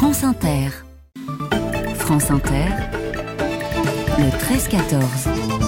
France Inter. France Inter. Le 13-14.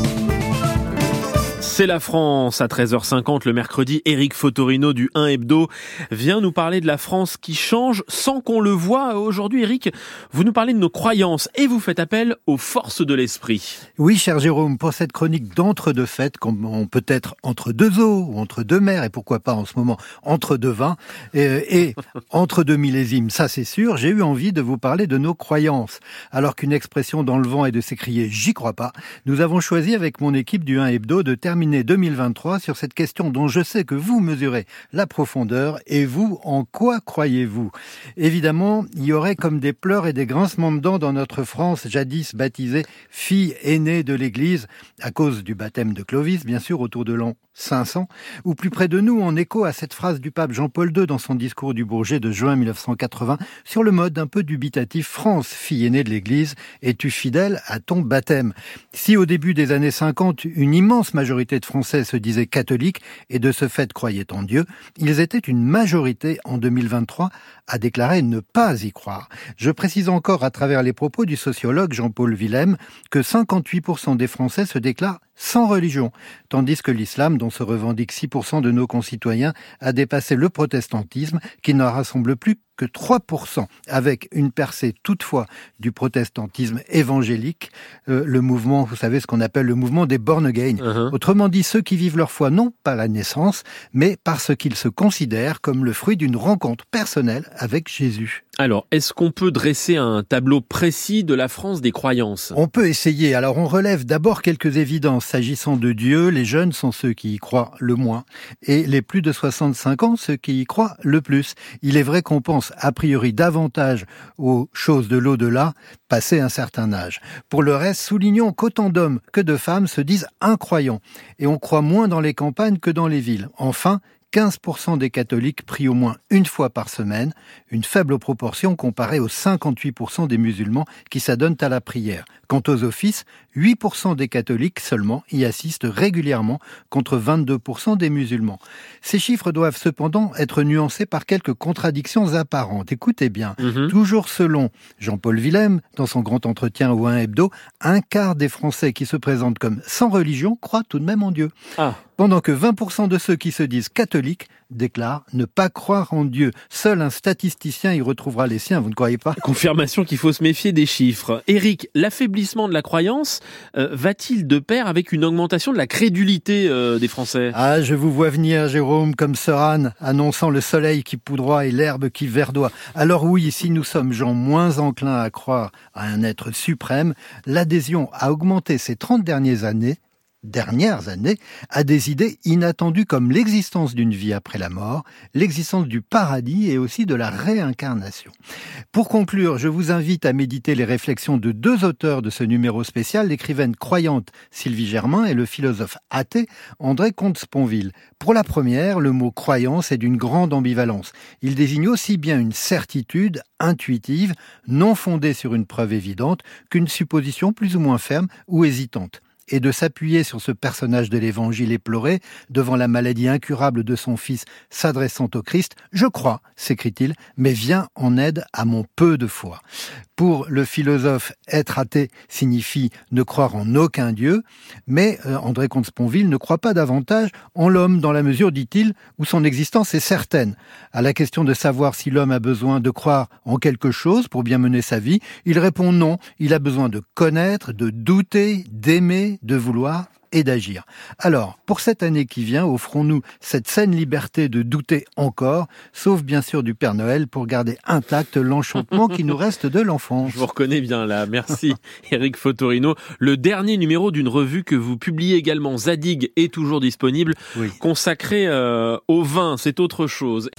C'est la France à 13h50 le mercredi. Eric Fotorino du 1 Hebdo vient nous parler de la France qui change sans qu'on le voit. Aujourd'hui, Eric, vous nous parlez de nos croyances et vous faites appel aux forces de l'esprit. Oui, cher Jérôme, pour cette chronique d'entre-deux fêtes, comme peut être entre deux eaux ou entre deux mers et pourquoi pas en ce moment entre deux vins et, entre deux millésimes, ça c'est sûr, j'ai eu envie de vous parler de nos croyances. Alors qu'une expression dans le vent est de s'écrier j'y crois pas, nous avons choisi avec mon équipe du 1 Hebdo de terminer 2023 sur cette question dont je sais que vous mesurez la profondeur et vous, en quoi croyez-vous? Évidemment, il y aurait comme des pleurs et des grincements de dents dans notre France jadis baptisée fille aînée de l'Église à cause du baptême de Clovis, bien sûr, autour de l'an 500, ou plus près de nous, en écho à cette phrase du pape Jean-Paul II dans son discours du Bourget de juin 1980 sur le mode un peu dubitatif France, fille aînée de l'Église, es-tu fidèle à ton baptême? Si au début des années 50, une immense majorité de Français se disaient catholiques et de ce fait croyaient en Dieu, ils étaient une majorité en 2023 à déclarer ne pas y croire. Je précise encore à travers les propos du sociologue Jean-Paul Willem que 58% des Français se déclarent sans religion, tandis que l'islam, dont se revendiquent 6% de nos concitoyens, a dépassé le protestantisme, qui ne rassemble plus que 3%, avec une percée toutefois du protestantisme évangélique, euh, le mouvement, vous savez ce qu'on appelle le mouvement des born again. Uh-huh. Autrement dit, ceux qui vivent leur foi non pas la naissance, mais parce qu'ils se considèrent comme le fruit d'une rencontre personnelle avec Jésus. Alors, est-ce qu'on peut dresser un tableau précis de la France des croyances? On peut essayer. Alors, on relève d'abord quelques évidences. S'agissant de Dieu, les jeunes sont ceux qui y croient le moins, et les plus de 65 ans, ceux qui y croient le plus. Il est vrai qu'on pense a priori davantage aux choses de l'au-delà, passé un certain âge. Pour le reste, soulignons qu'autant d'hommes que de femmes se disent incroyants, et on croit moins dans les campagnes que dans les villes. Enfin, 15% des catholiques prient au moins une fois par semaine, une faible proportion comparée aux 58% des musulmans qui s'adonnent à la prière. Quant aux offices, 8% des catholiques seulement y assistent régulièrement contre 22% des musulmans. Ces chiffres doivent cependant être nuancés par quelques contradictions apparentes. Écoutez bien, mhm. toujours selon Jean-Paul Willem, dans son grand entretien au 1 Hebdo, un quart des Français qui se présentent comme sans religion croient tout de même en Dieu. Ah pendant que 20% de ceux qui se disent catholiques déclarent ne pas croire en Dieu. Seul un statisticien y retrouvera les siens, vous ne croyez pas? Confirmation qu'il faut se méfier des chiffres. Éric, l'affaiblissement de la croyance euh, va-t-il de pair avec une augmentation de la crédulité euh, des Français? Ah, je vous vois venir, Jérôme, comme Sœur Anne, annonçant le soleil qui poudroie et l'herbe qui verdoie. Alors oui, si nous sommes gens moins enclins à croire à un être suprême, l'adhésion a augmenté ces 30 dernières années dernières années à des idées inattendues comme l'existence d'une vie après la mort, l'existence du paradis et aussi de la réincarnation. Pour conclure, je vous invite à méditer les réflexions de deux auteurs de ce numéro spécial, l'écrivaine croyante Sylvie Germain et le philosophe athée André Comte-Sponville. Pour la première, le mot croyance est d'une grande ambivalence. Il désigne aussi bien une certitude intuitive, non fondée sur une preuve évidente, qu'une supposition plus ou moins ferme ou hésitante et de s'appuyer sur ce personnage de l'Évangile éploré devant la maladie incurable de son fils s'adressant au Christ, je crois, s'écrit-il, mais viens en aide à mon peu de foi. Pour le philosophe, être athée signifie ne croire en aucun Dieu, mais euh, André Comte-Sponville ne croit pas davantage en l'homme dans la mesure, dit-il, où son existence est certaine. À la question de savoir si l'homme a besoin de croire en quelque chose pour bien mener sa vie, il répond non, il a besoin de connaître, de douter, d'aimer, de vouloir et d'agir. Alors, pour cette année qui vient, offrons-nous cette saine liberté de douter encore, sauf bien sûr du Père Noël, pour garder intact l'enchantement qui nous reste de l'enfance. Je vous reconnais bien là, merci Eric Fotorino. Le dernier numéro d'une revue que vous publiez également, Zadig, est toujours disponible, consacré euh, au vin, c'est autre chose.